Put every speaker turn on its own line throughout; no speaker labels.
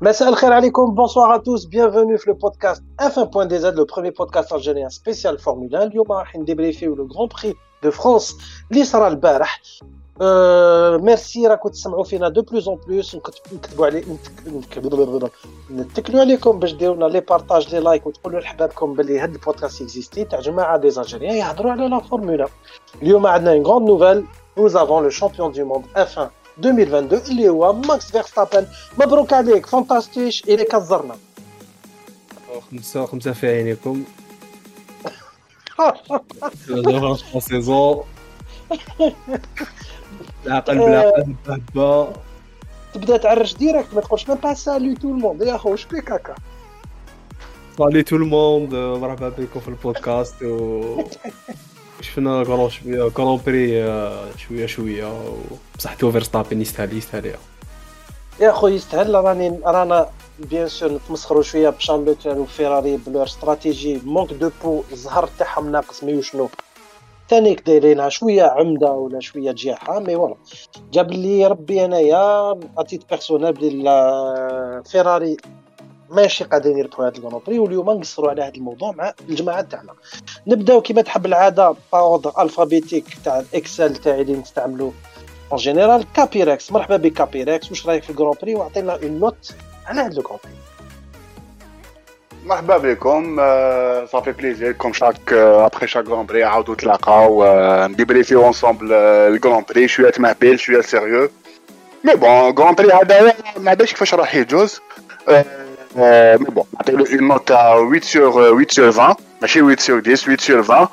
مسا الخير عليكم, bonsoir à tous, bienvenue sur le podcast F1.dz, le premier podcast algérien spécial Formule 1. اليوم راح ن débrief يو le Grand Prix de France اللي صرا البارح. ميرسي راكم تسمعوا فينا de plus en plus نكتبوا علي نتكلوا عليكم باش ديروا لنا les partages les likes وتقولوا لحبابكم باللي هاد البودكاست existe تاع جماعة des Algériens يهضروا على la Formule 1 اليوم عندنا une grande nouvelle nous avons le champion du monde F1 2022 اللي هو ماكس فيرستابن مبروك عليك فانتاستيش إلى كزرنا
خمسة خمسة في عينيكم سيزون العقل بالعقل بهبة
تبدا تعرج ديريكت ما تقولش ميم با سالي تو الموند يا خو واش بيك هكا
صالي تو الموند مرحبا بكم في البودكاست و شفنا كرون شوية كرون بري شوية شوية بصح تو فيرستابين يستاهل يستاهل
يا. خو يستاهل. راني رانا بيان سور نتمسخروا شوية بشان لوكلير وفيراري بلور استراتيجي مونك دو بو الزهر تاعهم ناقص مي وشنو؟ ثانيك دايرينها شوية عمدة ولا شوية جياحة مي فوالا جاب لي ربي أنايا اتيت بيرسونيل بلي فيراري ماشي قاعدين يربحوا هذا الجران بري واليوم نقصروا على هذا الموضوع مع الجماعه تاعنا. نبداو كما تحب العادة par ordre alphabétique تاع ال Excel تاعي اللي نستعملو en général كابيركس مرحبا بك كابيركس واش رايك في ال Grand Prix وعطينا une note على هذا ال Grand Prix
مرحبا بكم. ça fait plaisir comme chaque après chaque Grand Prix عاودوا تلاقاو ن débrief يو ensemble ال Grand Prix شوية تمهبل شوية sérieux mais bon Grand Prix هذا ما عندهاش كيفاش راح يجوز مي بون نعطيلو اون نوت تاع 8 سور 8 سور 20 ماشي 8 سور 10 8 سور 20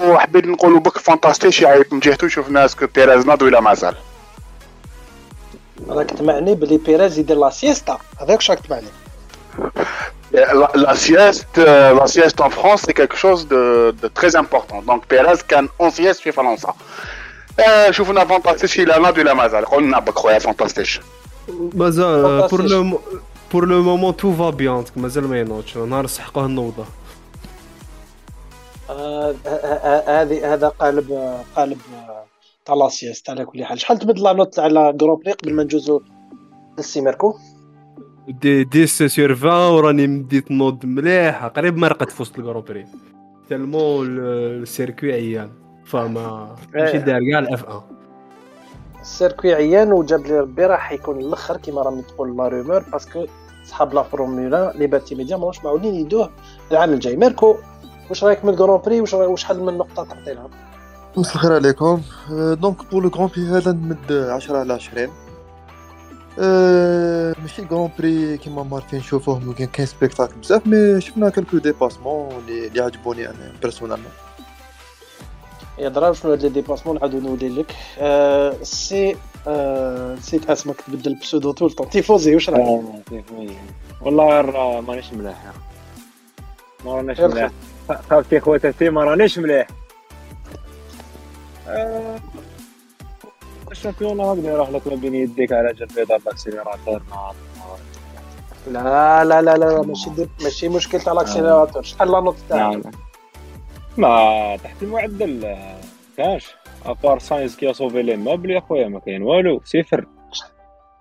وحبيت نقولوا بك فانتاستيش يعني من جهته شفنا اسكو بيريز ناض ولا مازال
راك تمعني بلي بيريز يدير لا سيستا هذاك شاك تمعني
La, la, sieste, euh, la sieste en France, c'est quelque chose de, de, très important. Donc, Perez كان اون sieste في فرنسا. شوفنا فانتاستيش إلى نادي ولا مازال قلنا بك خويا فانتاستيش.
مازال بور لو بور لو مومون تو فا بيان مازال ما ينوضش نهار سحقوه النوضه.
هذه هذا قالب قالب تاع لا سيست على كل حال. شحال تبدل لا نوت على جروب قبل ما ندوزو للسي ميركو؟
دي 10 سور 20 وراني مديت نوض مليح. قريب ما رقدت في وسط الكروبري تالمو السيركوي عيان فما ماشي دار كاع الاف 1
السيركوي عيان وجاب لي ربي راح يكون الأخر كيما راهم تقول لا رومور باسكو صحاب لا فورمولا لي باتي ميديا ماهوش معولين يدوه العام الجاي ميركو واش رايك من الكرون بري؟ واش وشحال من نقطة تعطي لها
مساء الخير عليكم. دونك بور لو كرون بري هذا نمد 10 على 20 أه ماشي كرون بري كيما ماركين نشوفوه كاين سبيكتاكل بزاف مي شفنا كالكو ديباسمون اللي عجبوني أنا بيرسونالمون
درا شنو هاد لي ديباسمون نعاودو نولي لك؟ أه سي أه نسيت اسمك تبدل بسودو طول طون تيفوزي واش رايك؟
والله مانيش مليح ما راناش مليح خافتي خواتاتي ما رانيش مليح الشامبيون هكذا يروح لك بين يديك على جال بيضاء باكسيليراتور
لا لا لا لا ماشي ماشي مشكل تاع الاكسيليراتور شحال لا نوت تاعك
ما تحت المعدل كاش. à part ساينز qui sauve les meubles يا خويا ما كاين والو صفر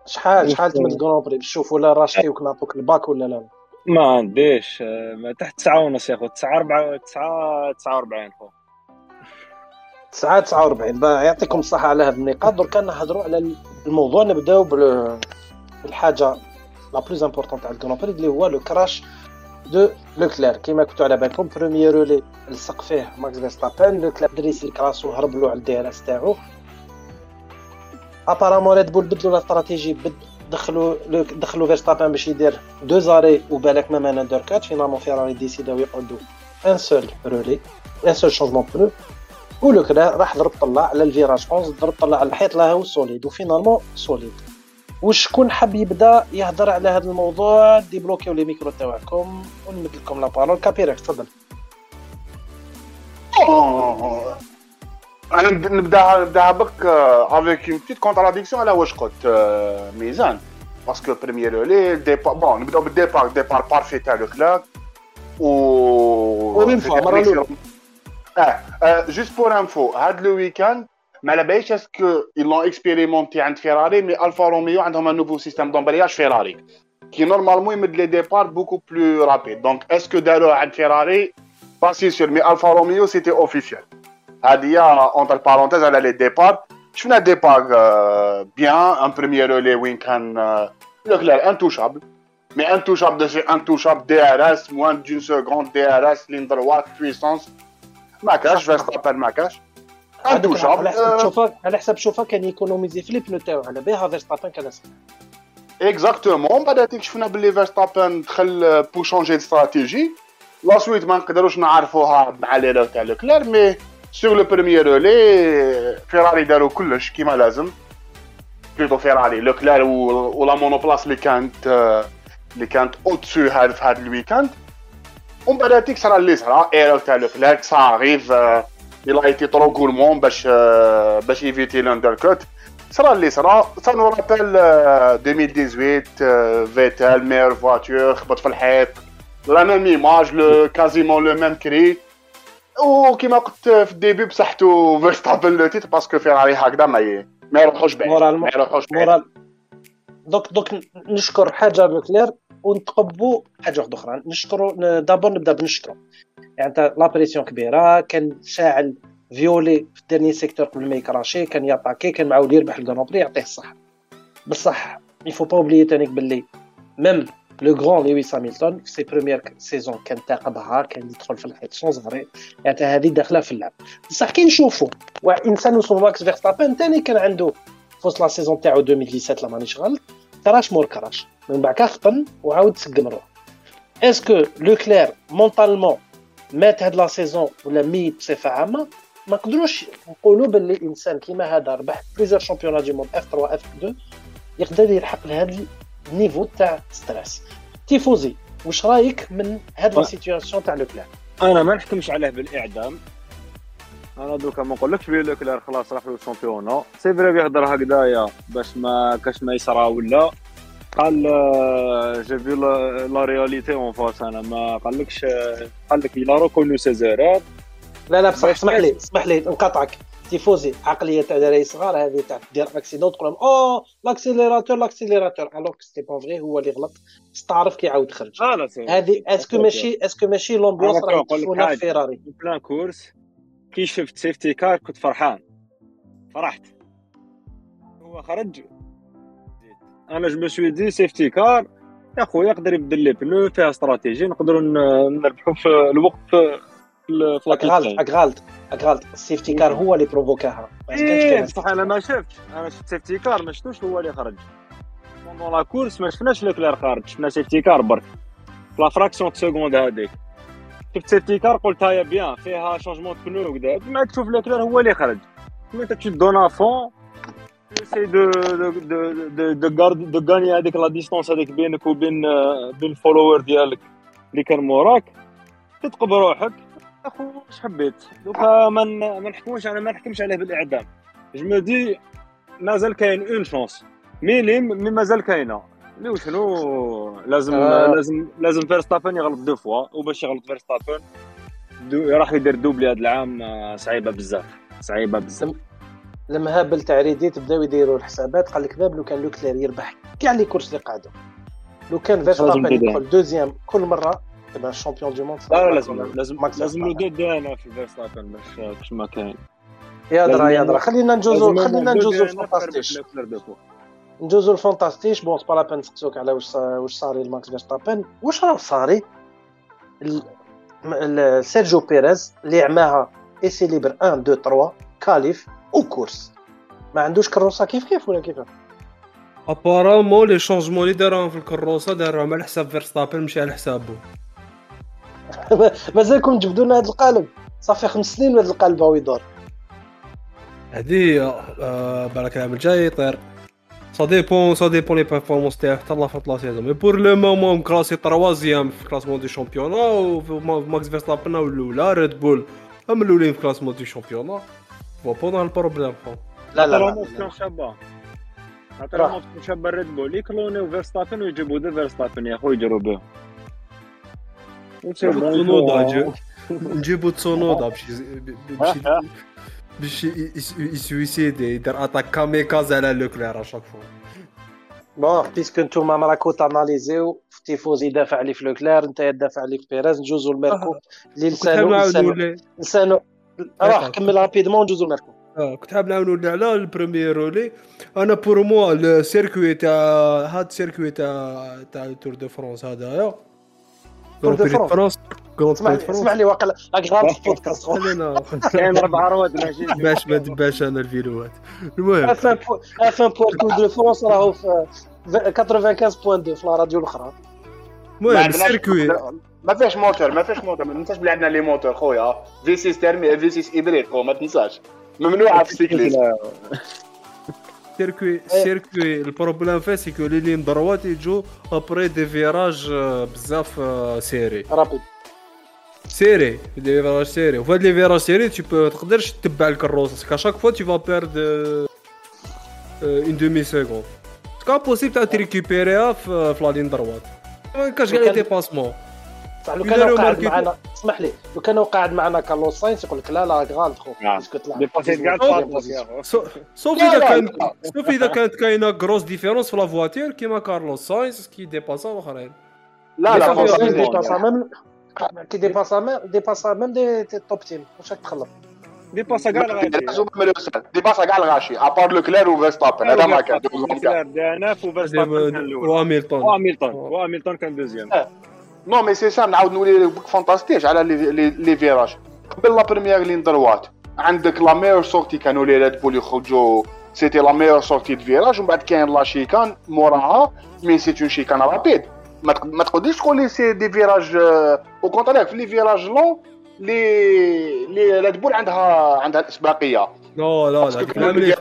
شحال شحال تمد Grand Prix تشوف ولا راشتيوك نعطوك الباك ولا لا؟
ما عنديش. ما تحت تسعة ونص يا خو تسعة ربعة تسعة تسعة وربعين خو
تسعة تسعة وربعين يعطيكم الصحة على هذه النقاط. دركا نهضروا على الموضوع نبداو بالحاجة la plus importante تاع ال Grand Prix اللي هو le crash de لوكلير كيما كنتو على بالكم premier relais لصق فيه ماكس فيرستابن لوكلير دريس الكراسو هرب له على اس تاعو apparemment ريد بول بدلوا الاستراتيجي دخلوا دخلوا فيرستابن باش يدير deux arrêts وبالك ما مانا دور كات finalement فيراري ديسيداو يقعدوا un seul relais un seul changement pneus ولوكلير راح ضرب طلع على ال virage 11 ضرب طلع على الحيط لا هو solide و finalement solide وشكون حاب يبدا يهضر على هذا الموضوع ديبلوكيو les micros تاعكم ونمد لكم la parole. كابيريك تفضل.
أنا نبدا نبدأ بك avec une petite contradiction على واش قلت ميزان؟ parce que premier les départs bon نبداو بال départ départ parfait تاع لوكلير و
فوا مره
آه juste pour info هاد le weekend ما على باليش اسكو ils l'ont expérimenté عند فيراري مي الفا روميو عندهم ان نوفو سيستيم دومبرياج فيراري qui normalement ils mettent les départs beaucoup plus rapides. Donc est-ce que d'ailleurs à Ferrari Pas si sûr, mais Alfa Romeo c'était officiel. Hadia, entre parenthèses, elle a les départs. Je fais un départ euh, bien, un premier relais Wincan euh, Leclerc intouchable. Mais intouchable de chez intouchable DRS, moins d'une seconde DRS, ligne droite, puissance. ما كاش فيرستابن intouchable
على حسب شوفا على حسب شوفا كان économiser في les pneus تاعو. على بها فيرستابن كان أسهل.
exactement بعد شفنا باللي فيرستابن دخل pour changer stratégie la suite ما نقدروش نعرفوها مع l'erreur تاع لوكلير mais sur le premier relais فيراري داروا كلش كيما لازم. plutôt فيراري لوكلير و la monoplace اللي كانت اللي كانت au-dessus هذا في هذا ال weekend. ومن بعد هذيك صرا اللي صرا erreur تاع لوكلير سا a été trop gourmand باش باش يفيتي ال undercut صرا اللي صرا ça nous rappelle 2018 فيتال même voiture خبط في الحيط la même image quasiment le même cri وكيما قلت في ال début بصحتو فيرستابن le titre parce que فيراري هكذا ما ما يروحوش بعيد. ما يروحوش بعيد
مورال donc donc نشكر حاجة لوكلير ونتقبوا حاجة واحدة أخرى نشكروا d'abord نبدا بنشكروا يعني la pression كبيرة كان شاعل violet في ال dernier secteur قبل ما يكراشي كان ياتاكي كان معاود يربح ال Grand Prix يعطيه الصح بصح يفو با اوبليي تانيك باللي même le grand لويس هاميلتون في ses premières saisons كان تاقبها كان يدخل في الحيط sans frein يعني هذه داخلة في اللعب. بصح كي نشوفوا واحد انسان وصل ماكس فيرستابن تاني كان عنده في وسط la saison تاعو 2017 لا مانيش غلط crash مور crash. من بعد خطن وعاود سقم روح est-ce que لوكلير mentalement مات هاد la saison ولا ميت بصفة عامة ما نقدروش نقولوا باللي إنسان كيما هذا ربح plusieurs championnats du monde F 3 F 2 يقدر يلحق لهذا ال niveau تاع stress. تيفوزي واش رأيك من هاد la situation تاع لوكلير
أنا ما نحكمش عليه بالإعدام. أنا دوكا ما نقولكش بلي لوكلير خلاص راح له الشامبيونا سي فري بيهضر هكذايا باش ما كاش ما يصرى ولا. قال آه، جي في لا رياليتي اون فاس أنا ما قالكش قال لك إلى ريكونو سيزيرات
لا لا بصح اسمح لي اسمح لي نقاطعك. تيفوزي عقلية تاع دراري صغار هذه تاع دير اكسيدون تقول لهم أوه لاكسيليراتور لاكسيليراتور الوغ سيتي با فري هو اللي غلط. تعرف كي يعاود خرج.
لا لا سي
هذه اسكو ماشي اسكو ماشي لومبيونس راهي تشوفونا في. فيراري
بلان كورس كي شفت سيفتي كار كنت فرحان. فرحت. هو خرج أنا جو سوي دي سيفتي كار يا خويا يقدر يبدل لي بنو فيها استراتيجي نقدروا نربحوا في الوقت في
اكغالت
لاكيتاين
اكغالت اكغالت السيفتي كار هو اللي بروفوكاها إيه
بصح أنا ما شفتش أنا شفت سيفتي كار ما شفتوش هو اللي خرج. بوندون لا كورس ما شفناش لوكلير خارج شفنا سيفتي كار برك. في لا فراكسيون سكوند هذيك شفت سيفتي كار قلت هاي بيان فيها شونجمون دو بنو وكذا. ما تشوف لوكلير هو اللي خرج. انت تشد دون فون سي دو دو دو غارد دو غاني هذيك لا ديستونس هذيك بينك وبين بين الفولوور ديالك اللي كان موراك. تتقب روحك. أخو اش حبيت؟ دوكا ما ن- ما نحكموش أنا ما نحكمش عليه بالإعدام. جو مو دي مازال كاين اون شونس minime mais مازال كاينة. mais وشنو؟ لازم
آه.
لازم لازم فيرستابن يغلط deux fois وباش يغلط فيرستابن راح يدير doublé هذا العام آه، صعيبة بزاف. صعيبة بزاف.
المهابل تاع Reddit بداو يديروا الحسابات قال لك باب لو كان لوكلير يربح كاع les courses اللي قعدوا لو كان فيرستابن يدخل deuxième كل مرة تبع ال champion du monde
لا لا لازم لازم لازم
فيرستابن.
له دو أنا في فيرستابن باش باش ما كاين.
يا درا
لازم
يا درا. خلينا نجوزو
لازم
خلينا
دو
نجوزو الفانتاستيش.
دو.
نجوزو الفانتاستيش. بون سبا لابان نسقسوك على واش واش صاري لماكس فيرستابن واش راه صاري؟ سيرجيو بيريز اللي عماها إيسي ليبر 1 2 3 كاليف وكورس ما عندوش كروسه كيف كيف ولا كيف
ابارامون لي شونجمون اللي داروهم في الكروسه داروهم على حساب فيرستابن ماشي على حسابه
مازالكم تجبدوا لنا هذا القالب صافي خمس سنين وهذا القالب هو يدور
هادي بالك العام الجاي يطير ça dépend ça dépend les performances تاعو حتى لا فات la saison mais pour le moment classé troisième في classement du championnat وماكس فيرستابن الاولى ريد بول هم الاولين في classement du championnat فوا bon ال problème فون
لا لا لا.
ترى تكون شابة ريد بول يكلونيو فيرستابن ويجيبوا deux فيرستابن يا خويا يجروا به
تسونودا جي- نجيبو تسونودا باش باش يسويسيدي يدير attaque kamikaze على لوكلير اشاك فوا
بون بيسكو نتوما راكو تاناليزيو تيفوزي يدافع عليه في لوكلير انت تدافع عليه في بيريز نجوزو الميركو اللي لسانو لسانو راح كمل rapidement نجوزو الميركو
آه كنت حاب نعاونو على ال premier relais أنا pour moi ال circuit تاع هاد ال circuit تاع تاع ال Tour de
France هذايا Tour
de France.
اسمح لي واقع راك غلط في البودكاست
كاين ربع رواد
باش ما دباش أنا الفيديوهات. المهم.
اف 1 اف 1 بور تور دو فرونس راهو في 95.2 في la radio الأخرى.
المهم السيركوي
ما فيهش موتور ما فيهش موتور ما تنساش بلي عندنا les moteurs خويا. في 6 ترمي في 6 hybride خو ما تنساش. ممنوعه في السيكليست
السيركوي السيركوي البروبليم فيه c'est que les lignes droites يجو après des virages بزاف serrés
rapides
serrés des virages serrés وفي هاد les virages serrés tu peux تقدرش تتبع الكروس qu'à chaque fois tu vas perdre une demi-seconde c'est pas possible تاع تريكيبيريها في في la ligne droite ما كاش كاع les dépassements
صح لو كان قاعد معنا اسمح لي لو كان قاعد معنا كارلوس ساينس يقول لك لا لا راك غلط خو
نعم.
parce
que طلع
أو-
ال position.
سوف
لا،
اذا
لا،
كان
لا.
سوف اذا كانت كاينة كروس ديفيرونس في لا فواتير كيما كارلوس ساينس كي ديباسا الاخرين
لا لا
ساينس ديباسا ميم كي ديباسا ميم ديباسا ميم دي توب تيم واش راك تخلط
ديباسا كاع الغاشي
لازم من الأستاذ. دي باسا كاع الغاشي ابار لوكلير وفيرستابن هذا ما كان
لوكلير داناف وفيرستابن
وهاميلتون
وهاميلتون وهاميلتون كان دوزيام
نو مي سي سام نعاود نولي بك فانتاستيش على لي فيراج قبل la première ligne droite عندك la meilleure sortie كانوا لي ريد بول يخرجوا. c'était la meilleure sortie de virage ومن بعد كاين la chicane موراها mais c'est une chicane rapide ما تق- ما تقدرش تقول لي c'est des virages au contraire في les virages lents لي لي ريد بول عندها عندها الإسباقية.
لا لا لا فات c'est
les.
les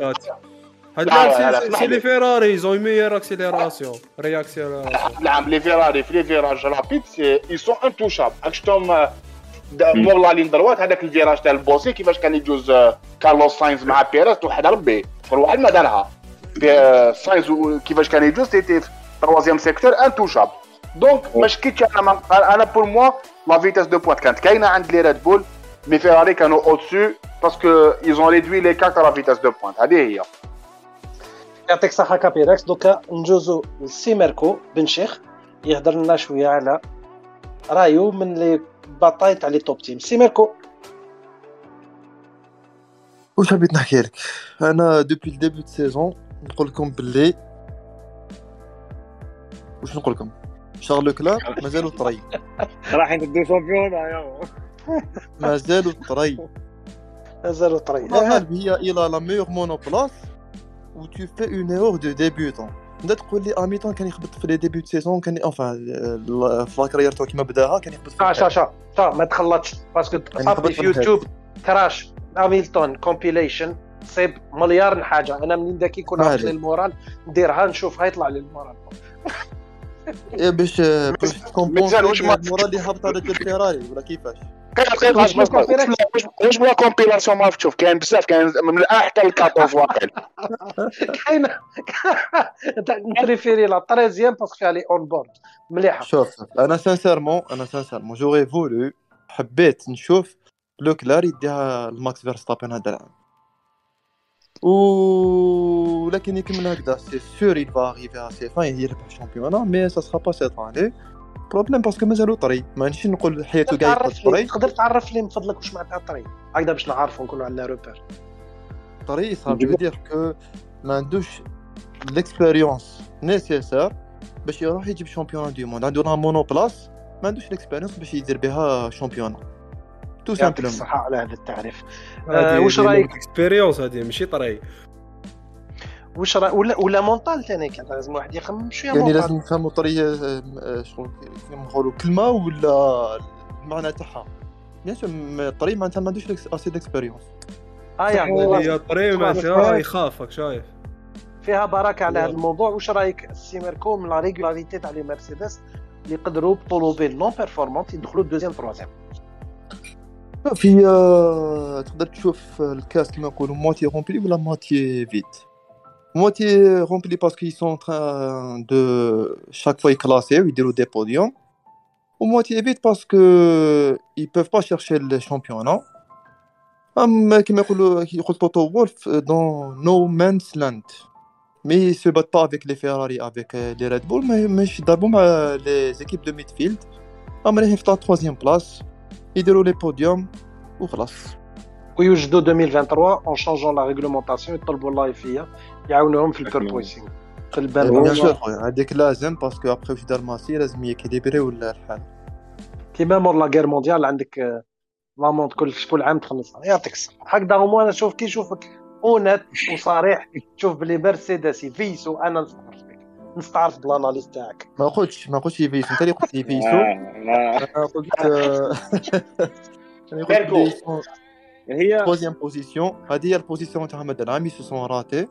فيراري ont meilleure accélération réaccélération
نعم les فيراري في les virages rapides c'est ils sont intouchables راك شفتهم دا- مور la ligne droite هذاك ال virage تاع البوسي كيفاش كان يجوز آه، كارلوس ساينز مع بيريز توحد ربي شغل واحد ما دارها في- آه، ساينز و- كيفاش كان يجوز c'était في troisième secteur intouchable donc ما شكيتش أنا ما- أنا pour moi la vitesse de pointe كانت كاينة عند les ريد بول mais فيراري كانوا au-dessus parce que ils ont réduit l'écart la vitesse de pointe هذه هي
يعطيك الصحه كابيركس دوكا نجوزو لسي ميركو بن شيخ يهضر لنا شوية على رايو من لي باطاي تاع لي توب تيم. سي ميركو
واش حبيت نحكي لك؟ أنا depuis ال début de saison نقول لكم باللي واش نقول لكم؟ شارل لوكلير مازالو طري.
رايحين تدو champion
مازالو طري.
مازالو طري.
هي إلى la meilleure monoplace. و تو في اون ايرور دو ديبيوتون نبدا تقول لي اميتون كان يخبط في لي ديبيو دو سيزون كان انفان في لاكارير تو كيما بداها كان يخبط في
شا شا شا شا ما تخلطش باسكو صافي في. يوتيوب كراش هاميلتون كومبيليشن صيب مليار حاجة أنا منين داك يكون
عليك.
المورال نديرها نشوفها يطلع لي
إيه باش باش
واش ما-
تكومبونسي المورا اللي هبط هذاك الفيراري ولا كيفاش؟
كاين
واش
بلا كومبيلاسيون ما تشوف كاين بزاف كاين من الان حتى الكاتوف واقع
كاينة أنت نتريفيري لا 13 باسكو علي اون بورد مليحة.
شوف أنا سانسيرمون أنا سانسيرمون جوغي فولو حبيت نشوف لوكلار يديها الماكس فيرستابن هذا العام. و لكن يكمل هكذا سي سور il va arriver à ses fins الشامبيونا مي سا سرا با سيت اني بروبليم باسكو مازالو طري ما نجيش نقول حياته
لي
طري
تقدر تعرف لي من فضلك واش معناتها طري هكذا باش نعرفوا نكونوا على روبير
طري صار دير كو ما عندوش ليكسبيريونس نيسيسار باش يروح يجيب شامبيون دو موند عنده لا مونو بلاس ما عندوش ليكسبيريونس باش يدير بها شامبيونا تو سامبلومون
الصحة على هذا التعريف. آه، واش رأيك؟
اكسبيريونس هذه ماشي طري.
واش رأيك؟ ولا ولا مونطال ثاني كان لازم واحد يخمم شوية
يعني لازم نفهموا طريقة آه، شغل كيما نقولوا؟ كلمة ولا المعنى تاعها؟ bien sûr الطري معناتها ما عندوش assez d'expérience
آه يعني
هي طري معناتها يخاف راك شايف.
فيها بركة على هذا الموضوع. واش رأيك؟ السي ميركو من la régularité تاع les مرسيدس اللي يقدروا ب l'automobile non performante يدخلوا deuxième troisième
في آه، تقدر تشوف الكاس كيما نقولوا moitié rempli ولا moitié vide moitié rempli parce que ils sont en train de chaque fois يكلاسيو يديروا des podiums à moitié vide parce que ils peuvent pas chercher le championnat ام كيما يقولوا يقول توتو وولف dans no man's land mais se battent pas avec les Ferrari avec les Red Bull مش يضربوا مع les équipes de midfield راهم رايحين في la troisième place يديروا les podiums وخلاص.
ويوجدوا 2023 en changeant la réglementation يطلبوا la FIA يعاونوهم في ال porpoising في البال
bien sûr خويا هذيك لازم parce que après واش دار ماسي لازم يكيليبري ولا الحال.
كيما مور la guerre mondiale عندك آه، l'amende كل كل عام تخلصها. يعطيك الصحة. هكذا هما أنا شوف كي نشوفك honnête وصريح تشوف بلي مرسيدس يفيسو أنا نستعرف بك نستعرف بال analyse تاعك.
ما قلتش ما قلتش يفيسو انت اللي قلت يفيسو أنا قلت آه، أنا قلت ils sont
en
troisième position. هذه هي ال position تاعهم هذا العام. ils se sont ratés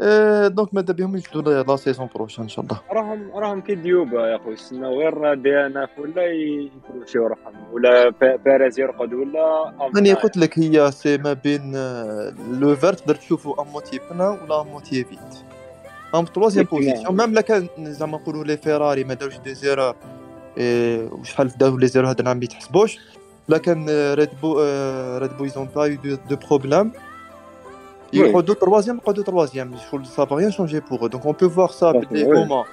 آه، donc ماذا بهم يجدوا la saison prochaine إن شاء الله.
راهم راهم كي ديوبا يا خويا يستناو غير des DNF ولا يكروشيو روحهم ولا بي- بيريز يرقد ولا
راني قلت لك هي c'est ما بين آه، le verre تقدر تشوفو à moitié plein ولا à moitié vide هم troisième
ويكي
position même لا كان زعما نقولوا les Ferrari ما داروش des erreurs إيه، وشحال داروا les erreurs هذا العام ما يتحسبوش لكن Red Bull Red Bull ils ont pas eu de problèmes
Oui.
يقعدوا troisièmes يقعدوا troisièmes شغل ça va rien changer pour donc on peut voir ça
Oui.
بلي هما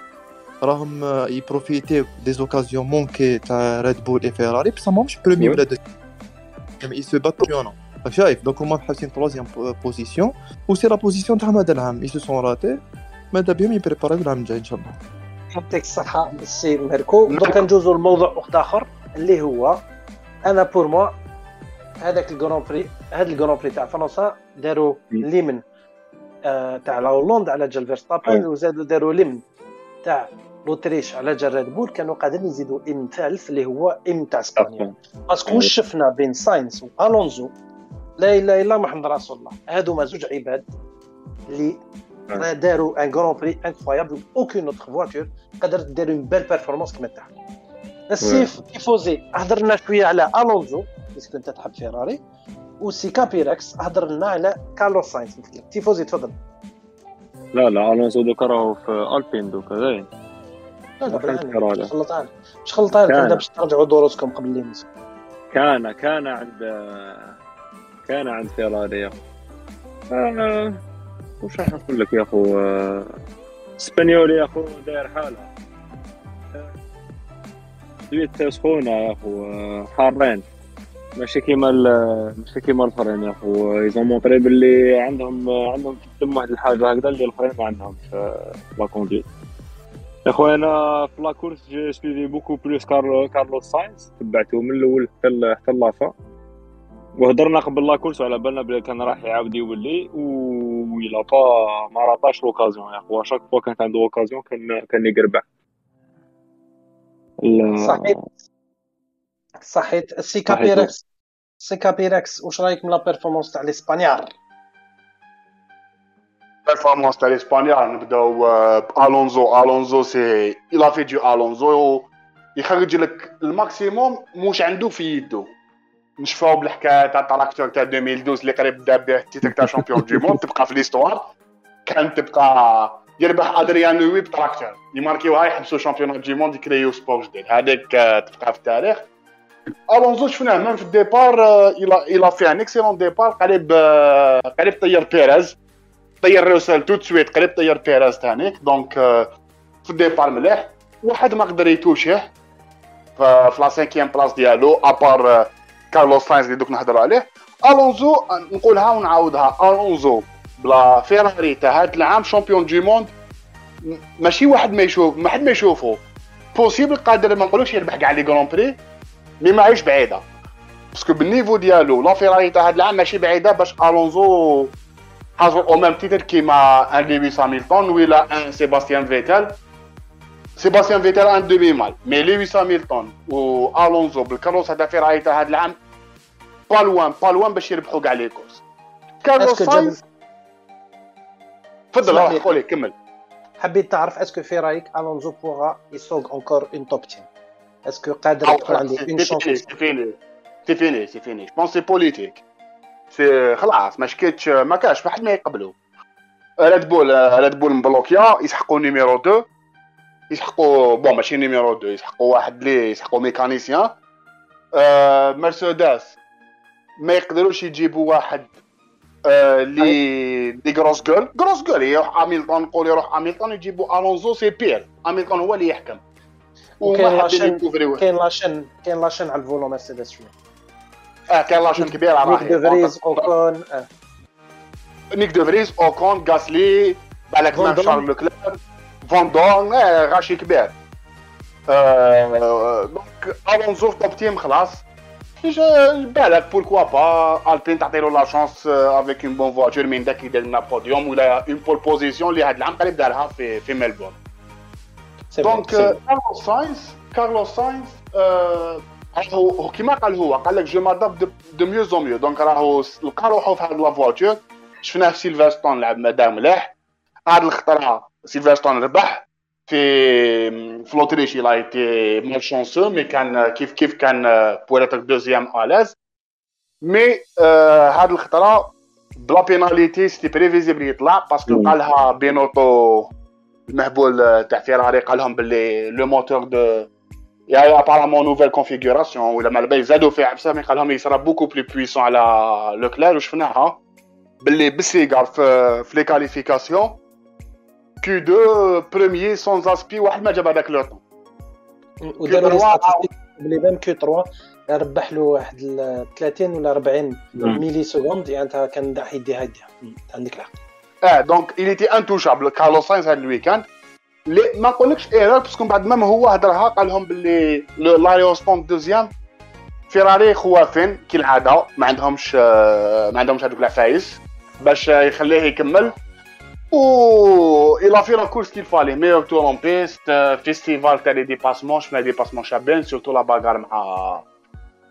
راهم آه، يبروفيتيو des occasions manquées تاع Red Bull et Ferrari بصح ماهمش premiers
Oui.
ولا deuxièmes et se battent بيونا راك شايف donc هما حاسين troisième position و c'est la position تاعهم هذا العام ils se sont ratés ماذا بهم يبريباريو العام الجاي إن شاء الله.
يعطيك الصحة السي ميركو. دوكا ندوزو لموضوع واحد آخر اللي هو أنا pour moi هذاك ال grand prix هذا ال grand prix تاع فرنسا داروا. l'hymne آه، تاع la Hollande على جال فيرستابن وزادوا داروا l'hymne تاع l'Autriche على جال Red Bull كانوا قادرين يزيدوا hymne ثالث اللي هو hymne تاع إسبانيا. parce que شفنا بين ساينس والونزو لا إله إلا محمد رسول الله هادوما زوج عباد اللي داروا un grand prix incroyable aucune autre voiture قدرت دير اون بيل بيرفورمانس كما تاعها السيف تيفوزي هضرنا شوية على الونزو باسكو انت تحب فيراري وسي كابيركس هضر لنا على كارلوس ساينس مثل تيفوزي تفضل
لا لا الونسو دوكا راهو في البين دوكا.
مش خلطان مش خلطان باش ترجعوا دروسكم قبل الليمز
كان كان عند كان عند فيراري آه، وش راح نقول لك يا آه، اسبانيولي يا أخو داير حالها سويت سخونه يا آه، حارين. ماشي كيما ماشي كيما الاخرين يا أخو. ils ont montré باللي عندهم عندهم في الدم واحد الحاجة هكذا اللي الاخرين ما عندهمش آه، la conduite يا خويا أنا في la course j'ai suivi beaucoup plus كار كارلوس ساينز تبعته من الأول حتى حتى la fin وهضرنا قبل la course على بالنا بلي كان راح يعاود يولي. و il l'a pas ما رطاش l'occasion يا خو chaque fois كانت عنده occasion كان كان يقربع
صحيت صحيت السي
صحيت.
كابيركس سي كابيركس واش رايك من la performance تاع الاسبانيال
performance تاع الاسبانيال نبداو آه، بالونزو الونزو c'est il a fait du الونزو يخرج لك ال maximum مش عنده في يدو نشفاو بالحكايه تاع التراكتور تاع 2012 اللي قريب بدا به ال titre تاع champion du monde تبقى في l'histoire كانت تبقى يربح أدريان لوي بتراكتور. يماركيوها يحبسوا champion du monde يكريو sport جديد هذيك آه، تبقى في التاريخ. ألونزو شفناه même في ال départ آه، il a fait un excellent départ قريب آه، قريب طير بيريز. طير روسل tout de suite قريب طير بيريز تانيك donc في ال départ مليح. واحد ما قدر يتوشه. في la cinquième place ديالو à part كارلوس ساينز اللي دوك نهضروا عليه. ألونزو نقولها ونعاودها. ألونزو ب la Ferrari تاع هذا العام champion du monde ماشي واحد ما يشوف ما حد ما يشوفه possible قادر ما نقولوش يربح كاع les grands prix mais ماهيش بعيدة. parce que بال niveau ديالو la Ferrari تاع هذا العام ماشي بعيدة باش ألونزو حاضر أو ميم تيتر كيما أن لويس هاميلتون ولا أن سيباستيان فيتال سيباستيان فيتال ان دومي مال مي لويس هاميلتون و الونزو بالكروس هذا فيراري تاع هذا العام با لوان با لوان باش يربحوا كاع لي كورس كارلوس ساينز تفضل روح
لي.
قولي كمل
حبيت تعرف اسكو في رايك الونزو بوغا يسوق انكور اون توب 10 اسكو قادر يكون عنده اون
سي
شونس
فيني c'est fini c'est fini je pense c'est politique c'est خلاص ما شكيتش ما كاش واحد ما يقبلو. Red Bull Red Bull مبلوكيا يسحقوا numéro 2 يسحقوا bon ماشي numéro 2 يسحقوا واحد اللي يسحقوا mécanicien. آه، مرسيدس ما يقدروش يجيبوا واحد آه، les les grosses gueules grosse gueule يروح هاميلتون نقول يروح هاميلتون يجيبوا الونزو c'est pire هاميلتون هو اللي يحكم.
وكاين لاشين. كاين لاشين كاين لاشين على الفولو مرسيدس شوية.
آه كان لاشين كبير
نيك
راح
دو فريز أوكون آه.
نيك دو فريز أوكون غاسلي بالك مام. شارل لوكلير فون دون آه، غاشي كبير آه، دونك الونزو في توب تيم خلاص Je- بالك بوركوا با البين تعطيلو لا شونس افيك اون بون فواتور من داك يدير لنا بوديوم ولا اون بول بوزيسيون اللي هاد العام قريب دارها في في ملبورن
c'est
donc
vrai، c'est vrai.
كارلوس ساينز كارلوس ساينز آه، راهو هو كيما قال هو قال لك je m'adapte de mieux en mieux donc راهو س- لقى روحو في هاد la voiture شفناه في سيلفرستون لعب مدار مليح هاد الخطره سيلفرستون ربح في في l'Autriche il a été malchanceux mais كان كيف كيف كان pour être deuxième à l'aise mais آه، هاد الخطره بلا pénalité c'était prévisible يطلع parce
que même.
قالها بينوتو المهبول آه، تاع فيراري قال لهم باللي le moteur deux y a apparemment nouvelle configuration ولا ما بالي زادوا فيه عفسه mais قال لهم يصرا beaucoup plus puissant على لوكلير وشفناها باللي بالسيغار في في les qualifications Q2 premier sans aspi واحد ما جاب هذاك le temps
وداروا بلي même Q3 ربح له واحد ال 30 ولا 40 millisecondes يعني انت كان داح يديها يديها عندك الحق.
آه donc il était intouchable. كارلوس ساينز هذا الويكاند لي ما نقولكش erreur parce que بعد ما هو هدرها قال لهم باللي لاريوسبون deuxième فيراري خوافين كالعاده ما عندهمش آه، ما عندهمش هذوك العفايس. باش يخليه يكمل. و il a fait course qu'il fallait meilleur tour en piste festival تاع les dépassements شفنا dépassements شابين surtout la bagarre مع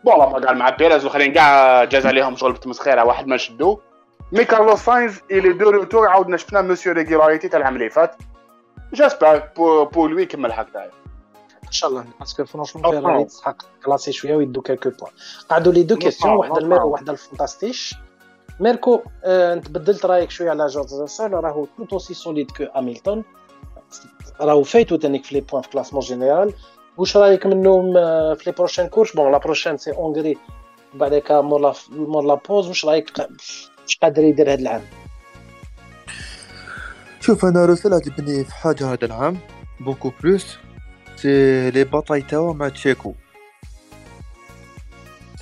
bon la bagarre مع بيريز الاخرين كاع جاز عليهم شغل بتمسخيره واحد ما شدو mais كارلوس ساينز il est de retour عاودنا شفنا monsieur régularité تاع العام اللي فات j'espère pour pour lui يكمل هكذا
ان شاء الله parce que
franchement.
فيراري تسحق كلاسي شوية ويدو quelques points قعدوا لي دو كيستيون
واحدة.
الميركو وواحده الفانتاستيش ميركو آه، انت بدلت رايك شوية على جورج راسل. راهو tout aussi solide que هاميلتون راهو فايتو تانيك في les points في classement général واش رايك منهم آه، في les prochaines courses bon la prochaine c'est Hongrie بعدك مور la مور la pause واش رايك؟ واش قادر يدير هذا العام؟
شوف أنا رسل عجبني في حاجة هذا العام. beaucoup plus c'est les batailles تاعو مع تشيكو.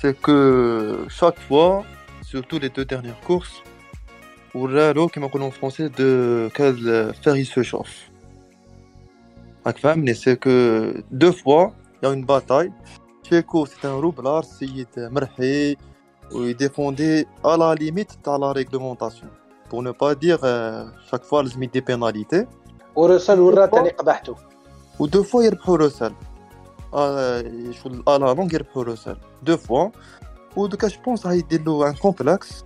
c'est que chaque fois surtout les deux dernières courses ورالو كيما نقولو français de quel fer se chauffe راك فاهمني c'est que deux fois y a une bataille تشيكو c'est un roublard سيد مرحي ويديفوندي à la limite تاع la réglementation pour ne pas dire euh, chaque fois لازم يدي pénalité
وراسل ورا تاني قبحته
و deux fois يربحوا روسال آه شغل à la longue يربحوا روسال deux fois ودوكا je pense راح يدير له un complexe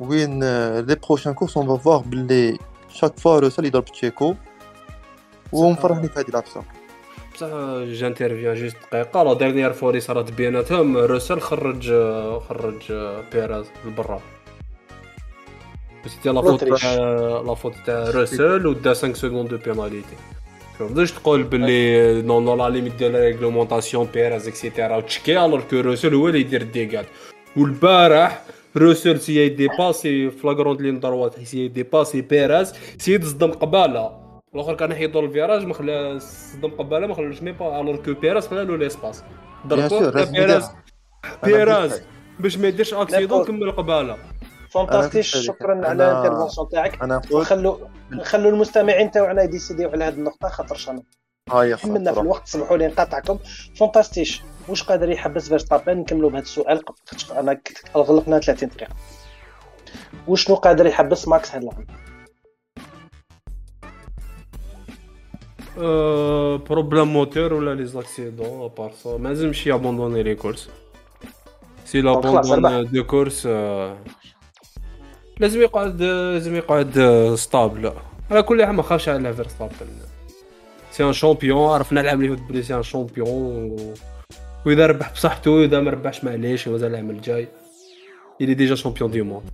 وين les prochaines courses on va voir باللي chaque fois روسال يضرب تشيكو ومفرحني في هذه العفسه
بصح j'interviens juste دقيقه la dernière fois اللي صارت بيناتهم روسل خرج خرج بيراز لبرا c'était la faute
l'Autriche.
تاع la faute تاع روسل ودا 5 secondes de pénalité ما تقدرش تقول باللي non non la limite ديال réglementation بيراز et cetera وتشكي alors que روسل هو اللي يدير les dégâts والبارح روسل سي ديباسي في لاكروند لين دروات سي ديباسي بيراز سي تصدم قباله الآخر كان يحيدوا الفيراج ما خلا صدم قباله ما خلوش ميم با الوغ كو بيراز خلا له ليسباس ضربوا بيراز باش ما يديرش اكسيدون كمل قباله
فانتاستيش
أنا-
شكرا على الانترفونسيون تاعك
أنا نقول
نخلو نخلو المستمعين تاعنا يديسيديو على هذه النقطة خاطرش أنا
هاي
كملنا في الوقت سمحوا لي نقاطعكم. فانتاستيش واش قادر يحبس فيرستابن؟ نكملوا بهذا السؤال أنا غلقنا 30 دقيقة. وشنو قادر يحبس ماكس هذا العام
problème moteur ولا les accidents à part ça ما لازمش يابوندوني
les courses.
c'est l'abandon de course لازم يقعد لازم يقعد stable على كل حال ما خافش على فيرستابن c'est un champion عرفنا العام اللي فات بلي c'est un champion. وإذا ربح بصحته وإذا ما ربحش معليش مازال العام الجاي est déjà champion du monde.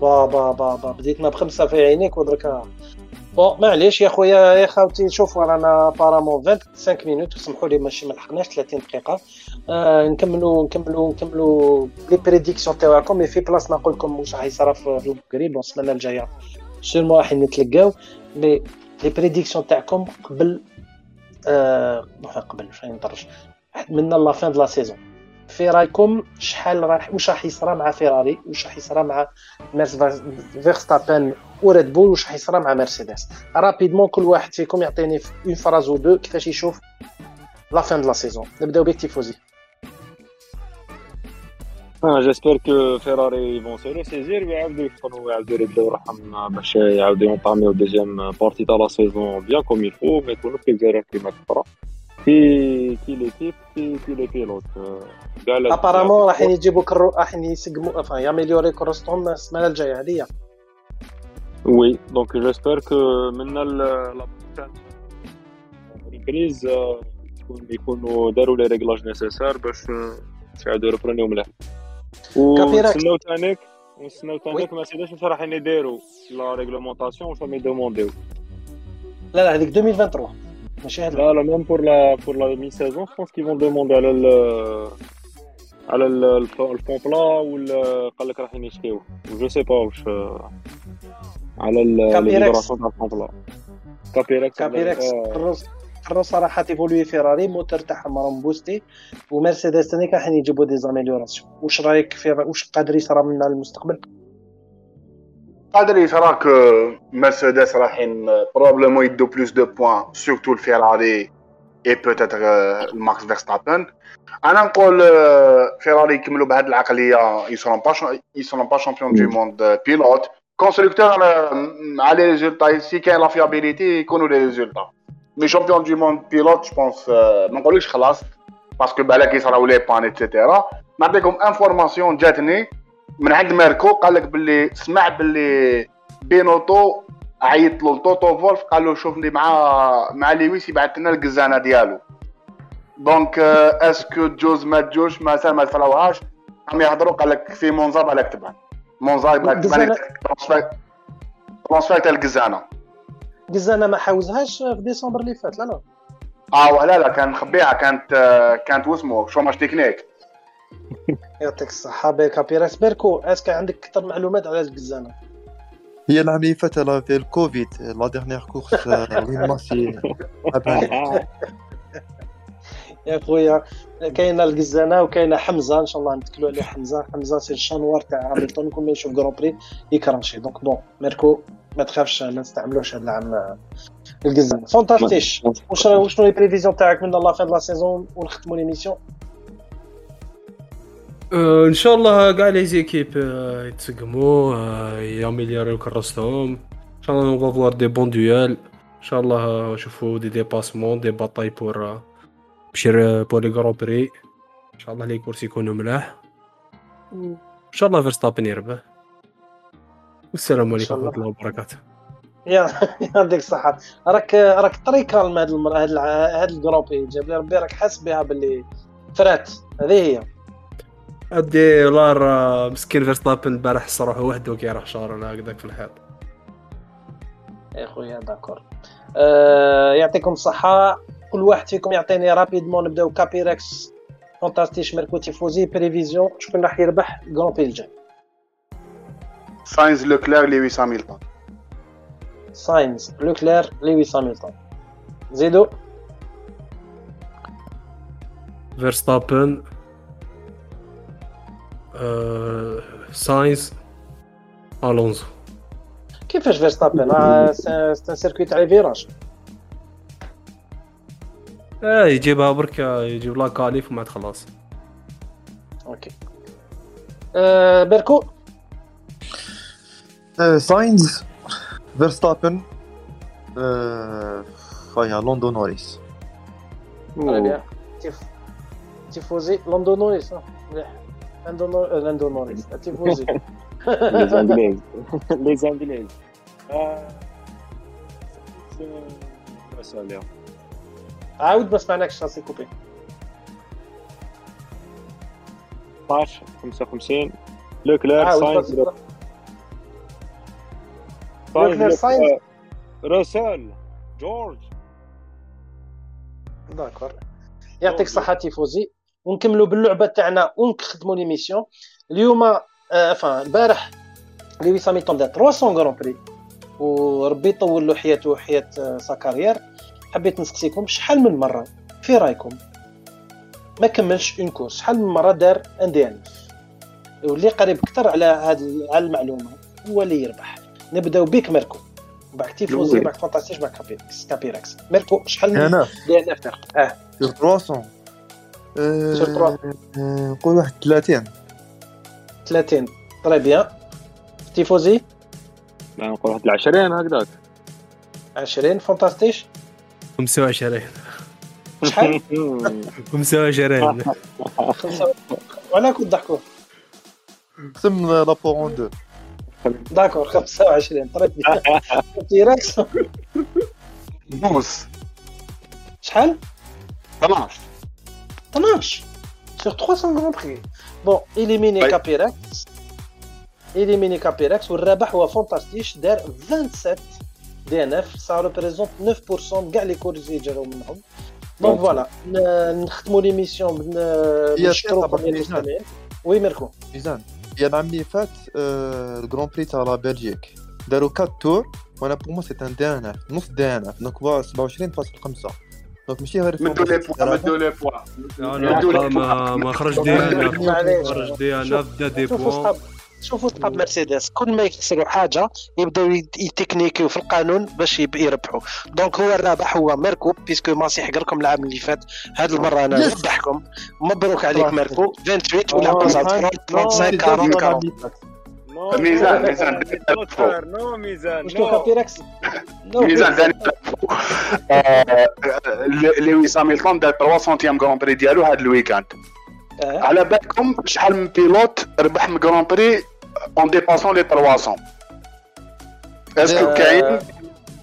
با با با با. بديتنا بخمسة في عينيك ودركا bon معليش يا خويا يا خاوتي شوفوا رانا apparemment 25 minutes سمحوا لي ماشي ما لحقناش 30 دقيقة. آه نكملوا نكملوا نكملوا les prédictions تاعكم. في بلاص نقول لكم واش راح يصرا في قريب السمانه الجاية. sûrement راح نتلقاو. mais les prédictions تاعكم قبل آه قبل واش نطرش. من la fin de la saison في رايكم شحال راح واش راح يصرى مع فيراري واش راح يصرى مع ميرس فيرستابن وريد بول واش راح يصرى مع مرسيدس rapidement كل واحد فيكم يعطيني une phrase ou deux كيفاش يشوف la fin de la saison نبداو بك تيفوزي
j'espère que فيراري vont se saisir ويعاودوا يدخلوا ويعاودوا يردوا روحهم باش يعاودوا يونطاميو deuxième partie تاع la saison bien comme il faut ما يكونوا في كيما أخرى في في l'équipe في في les pilotes
كاع apparemment راح يجيبوا كرو راح يسقموا enfin ياميليوري كروستهم السمانه الجاية هذه
oui donc j'espère que من la reprise يكونوا داروا les réglages nécessaires باش يعاودوا يربرونيو مليح ونستناو تانيك ونستناو تانيك مرسيدس واش راح يديروا la réglementation واش راهم يدومونديو
la لا هذيك 2023 ماشي هاد
la la même pour la pour la même saison je pense qu'ils vont demander على ال على ال fond plat ولا قال لك رايحين يشكيو je sais pas واش على
les vibrations
تاع ال fond plat
كابيركس كابيركس قرروا صراحة تيفوزي فيراري موتور تاعهم راهم بوستي ومرسيدس ثاني راح يجيبوا des améliorations واش رايك في واش قادر يصرى من المستقبل
قادر يصرى que مرسيدس رايحين probablement يدو plus de points surtout الفيراري et peut-être ماكس فيرستابن أنا نقول فيراري يكملوا بهذه العقليه ils seront pas ils seront pas champions du monde pilotes constructeurs مع les résultats si كاين la fiabilité يكونوا les résultats mais champion du monde pilotes je pense ما نقولكش خلاص parce que بالك يصراو les pannes et cetera نعطيكم information جاتني من عند ميركو قال لك باللي سمع باللي بينوتو عيط له لتوتو فولف قال له شوف لي مع مع لويس يبعث لنا القزانة ديالو. donc est-ce que جوز ما تجوش ما ما تفلاوهاش راهم يهضروا قال لك في مونزا بالك تبع مونزا يبغى transfert تاع القزانة.
قزانه ما حوزهاش في ديسمبر اللي فات لا لا.
آه لا لا كان مخبيها كانت كانت واسمه chômage technique.
يعطيك الصحة. بك بيرس ميركو est-ce que عندك أكثر معلومات على القزانة
هي العام اللي فات في الكوفيد la dernière course وين ماشي
يا خويا كاينة القزانة وكاينة حمزة. إن شاء الله نتكلوا عليه حمزة. حمزة c'est ال chat noir تاع هاملتون كل ما يشوف grand prix يكرنشي donc bon ميركو ما تخافش ما نستعملوش هذا العام القزانة. فونتاستيش واش شنو les prévisions تاعك من الله فين la saison ونختموا l'émission
إن شاء الله كاع les équipes يتسقموا ياميليوريو كراستهم إن شاء الله on va voir des bons duels إن شاء الله نشوفوا des dépassements des batailles pour بشير بور لي غرو بري. إن شاء الله لي كورس يكونوا ملاح. إن شاء الله فيرستابن يربح. والسلام عليكم ورحمة الله وبركاته.
يا يعطيك الصحة. راك راك طري كالم هاد المر... هاد هاد الجروبي جاب لي ربي راك حاس بها باللي فرات. هذه هي.
أدي والله مسكين فيرستابن البارح حس روحه وحده كي راح شهر ولا هكذاك في الحيط
يا خويا داكور. آه يعطيكم الصحة. كل واحد فيكم يعطيني rapidement نبدأو كابيركس فونتاستيش ميركو تيفوزي prévisions شكون راح يربح grand prix الجاي.
ساينز لوكلير لويس هاميلتون
ساينز لوكلير لويس هاميلتون زيدو
فيرستابن ساينز الونزو
كيفاش فيرستابن c'est un circuit تاع les virages.
آه يجيبها برك يجيب la qualif وما خلاص
أوكي أه ميركو
ساينز فيرستابن voilà لوندو نوريس
تيفوزي لوندو نوريس مليح لاندو نوريس عاود ما سمعناكش راسي كوبي
12 55 لوكلير ساينز
لوكلير ساينز
راسل جورج
d'accord يعطيك الصحه تيفوزي ونكملوا باللعبة تاعنا ونخدموا l'émission. اليوم آه، enfin البارح لويس هاميلتون دار 300 grand prix وربي يطول له حياته وحياه sa carrière حبيت نسقسيكم شحال من مرة في رأيكم؟ ما كملش une course شحال من مرة دار ان دي اف واللي قريب أكثر على هذه على المعلومة هو اللي يربح. نبداو بك ميركو. بعد تيفوزي بعد فانتاستيش بعد كابيركس كابيركس ميركو شحال من دي ان اف آه
sur 300
sur 300.
آه، نقول واحد 30
30 très bien تيفوزي
لا نقول واحد العشرين هكذاك
20 فانتاستيش
25
شحال
25
خمسة وعلى كنت ضحكوا
قسم لابور اون دو
داكور 25 طري بيان تيراكس
12
شحال
12
12 sur 300 Grand Prix. Bon, éliminer
Ouais.
Capirex. Éliminer Capirex والرابح هو فانتاستيش دار 27 دي ان اف ça représente 9% de كاع لي كورس اللي جاو منهم دونك فوالا نختموا ليميسيون
هي
نشكروا
طبعاً
جميع
ميزان.
المستمعين وي ميركو
ميزان هي العام اللي فات آه، الجران بري تاع لا بلجيك داروا 4 تور وأنا بور مو سي ان دي ان اف نص دي ان اف دونك هو 27.5 دونك ماشي غير
مدوا لي بوا. مدوا لي بوا
لا ما ما خرج دي أنا
معليش.
خرج دي أنا بدا دي
صحاب شوفوا صحاب مرسيدس كل ما يخسروا حاجة يبداو يت- يتكنيكيو في القانون باش يربحوا دونك هو الرابح هو ميركو بيسكو ماسي حق لكم العام اللي فات هذه المره أنا
Yes.
نربحكم مبروك عليك. ميركو 28 ولا
آه،
35 35 40 40
ميزان ميزان
نو ميزان
شنو
نو
كابيركس نو
ميزان داني لويس هاميلتون دار 300 غران بري ديالو هذا الويكاند. على بالكم شحال من بيلوت ربح من غران بري اون ديباسون لي 300 اسكو كاين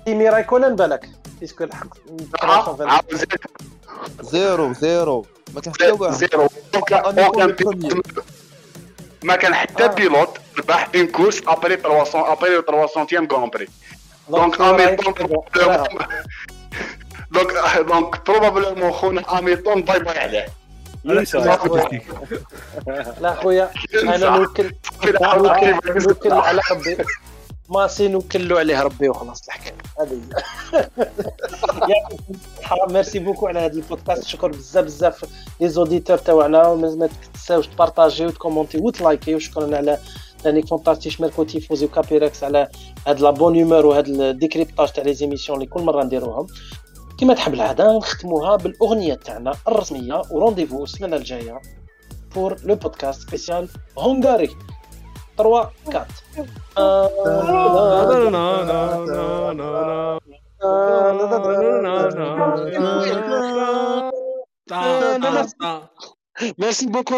كيمي رايكونن بالك parce
que الحق
زيرو زيرو ما كان حتى واحد
زيرو ما كان حتى. pilote ربح une course après 300 après 300 Grand Prix donc هاميلتون donc donc probablement خونا هاميلتون bye bye عليه
لا خويا أنا نوكل نوكل نوكل على ربي. ماسي نوكلوا عليه ربي وخلاص الحكاية. هذه هي. merci beaucoup على هذا البودكاست. شكر بزاف بزاف les auditeurs تاعنا وما ما تنساوش تبارطاجيو وتكومونتي وتلايكي وشكرا على لانك fantastique ميركو تيفوزي وكابيركس على هاد la bonne humeur وهاد ال décryptage تاع les émissions اللي كل مره نديروهم كما تحب العاده نختموها بالاغنيه تاعنا الرسميه و rendez-vous السمانه الجايه pour le podcast spécial Hongrie 3 4 Merci beaucoup